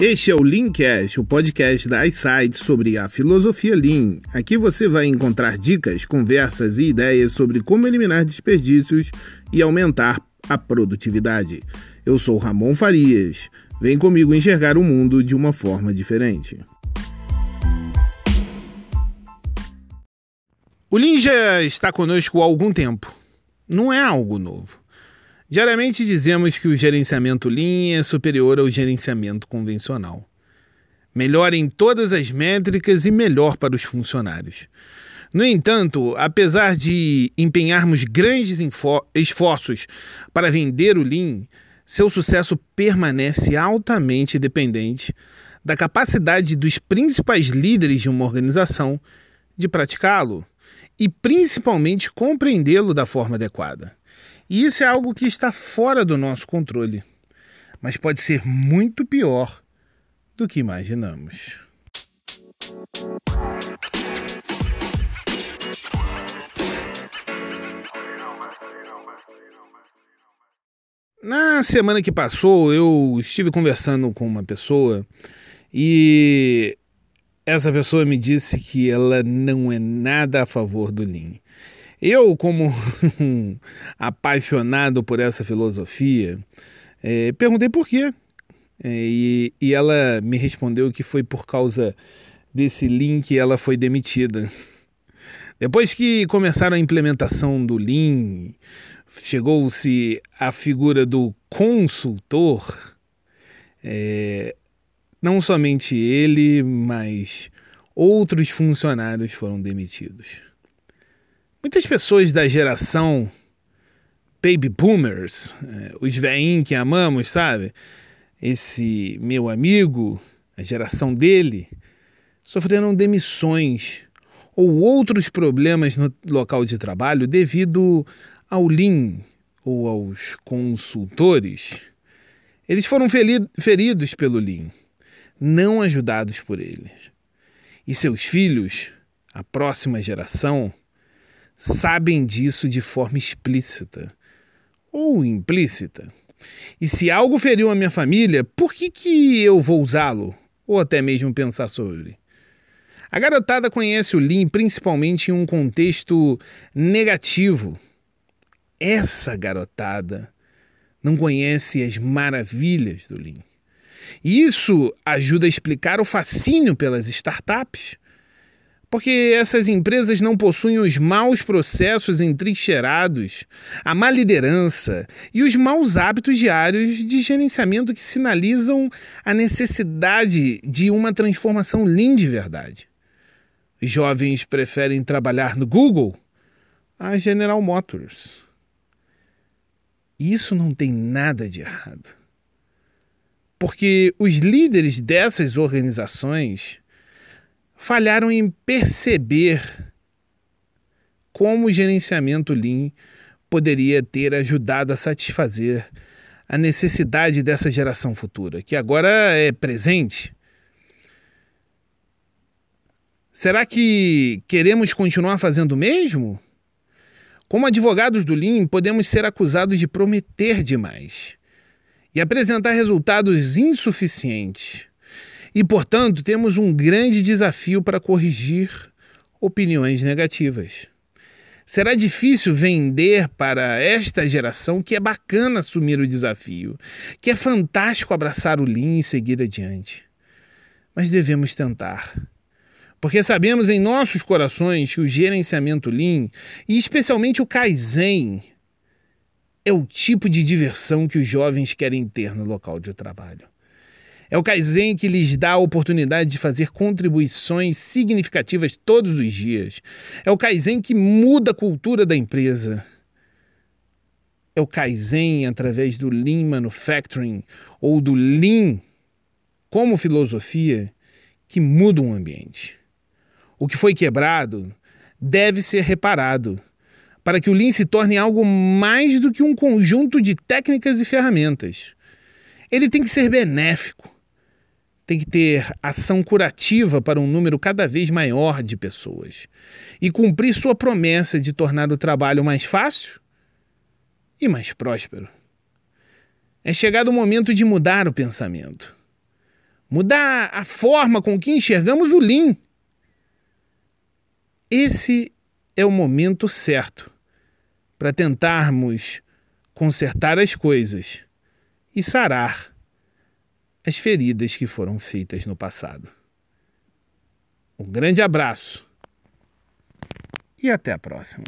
Este é o Leancast, o podcast da iSight sobre a filosofia Lean. Aqui você vai encontrar dicas, conversas e ideias sobre como eliminar desperdícios e aumentar a produtividade. Eu sou Ramon Farias. Vem comigo enxergar o mundo de uma forma diferente. O Lean já está conosco há algum tempo. Não é algo novo. Diariamente dizemos que o gerenciamento Lean é superior ao gerenciamento convencional. Melhor em todas as métricas e melhor para os funcionários. No entanto, apesar de empenharmos grandes esforços para vender o Lean, seu sucesso permanece altamente dependente da capacidade dos principais líderes de uma organização de praticá-lo e principalmente compreendê-lo da forma adequada. E isso é algo que está fora do nosso controle, mas pode ser muito pior do que imaginamos. Na semana que passou, eu estive conversando com uma pessoa e essa pessoa me disse que ela não é nada a favor do Lean. Eu, como apaixonado por essa filosofia, é, perguntei por quê. É, e, e ela me respondeu que foi por causa desse link ela foi demitida. Depois que começaram a implementação do Lean, chegou-se a figura do consultor. É, não somente ele, mas outros funcionários foram demitidos. Muitas pessoas da geração baby boomers, é, os veinhos que amamos, sabe? Esse meu amigo, a geração dele, sofreram demissões ou outros problemas no local de trabalho devido ao Lean ou aos consultores. Eles foram feridos pelo Lean, não ajudados por eles. E seus filhos, a próxima geração, sabem disso de forma explícita ou implícita. E se algo feriu a minha família, por que, que eu vou usá-lo? Ou até mesmo pensar sobre? A garotada conhece o Lean principalmente em um contexto negativo. Essa garotada não conhece as maravilhas do Lean. Isso ajuda a explicar o fascínio pelas startups porque essas empresas não possuem os maus processos entrincheirados, a má liderança e os maus hábitos diários de gerenciamento que sinalizam a necessidade de uma transformação lean de verdade. Jovens preferem trabalhar no Google a General Motors. Isso não tem nada de errado. Porque os líderes dessas organizações falharam em perceber como o gerenciamento Lean poderia ter ajudado a satisfazer a necessidade dessa geração futura, que agora é presente. Será que queremos continuar fazendo o mesmo? Como advogados do Lean, podemos ser acusados de prometer demais e apresentar resultados insuficientes. E, portanto, temos um grande desafio para corrigir opiniões negativas. Será difícil vender para esta geração que é bacana assumir o desafio, que é fantástico abraçar o Lean e seguir adiante. Mas devemos tentar. Porque sabemos em nossos corações que o gerenciamento Lean, e especialmente o Kaizen, é o tipo de diversão que os jovens querem ter no local de trabalho. É o Kaizen que lhes dá a oportunidade de fazer contribuições significativas todos os dias. É o Kaizen que muda a cultura da empresa. É o Kaizen através do Lean Manufacturing ou do Lean como filosofia que muda um ambiente. O que foi quebrado deve ser reparado para que o Lean se torne algo mais do que um conjunto de técnicas e ferramentas. Ele tem que ser benéfico, tem que ter ação curativa para um número cada vez maior de pessoas e cumprir sua promessa de tornar o trabalho mais fácil e mais próspero. É chegado o momento de mudar o pensamento. mudar a forma com que enxergamos o Lean. Esse é o momento certo para tentarmos consertar as coisas e sarar as feridas que foram feitas no passado. Um grande abraço e até a próxima.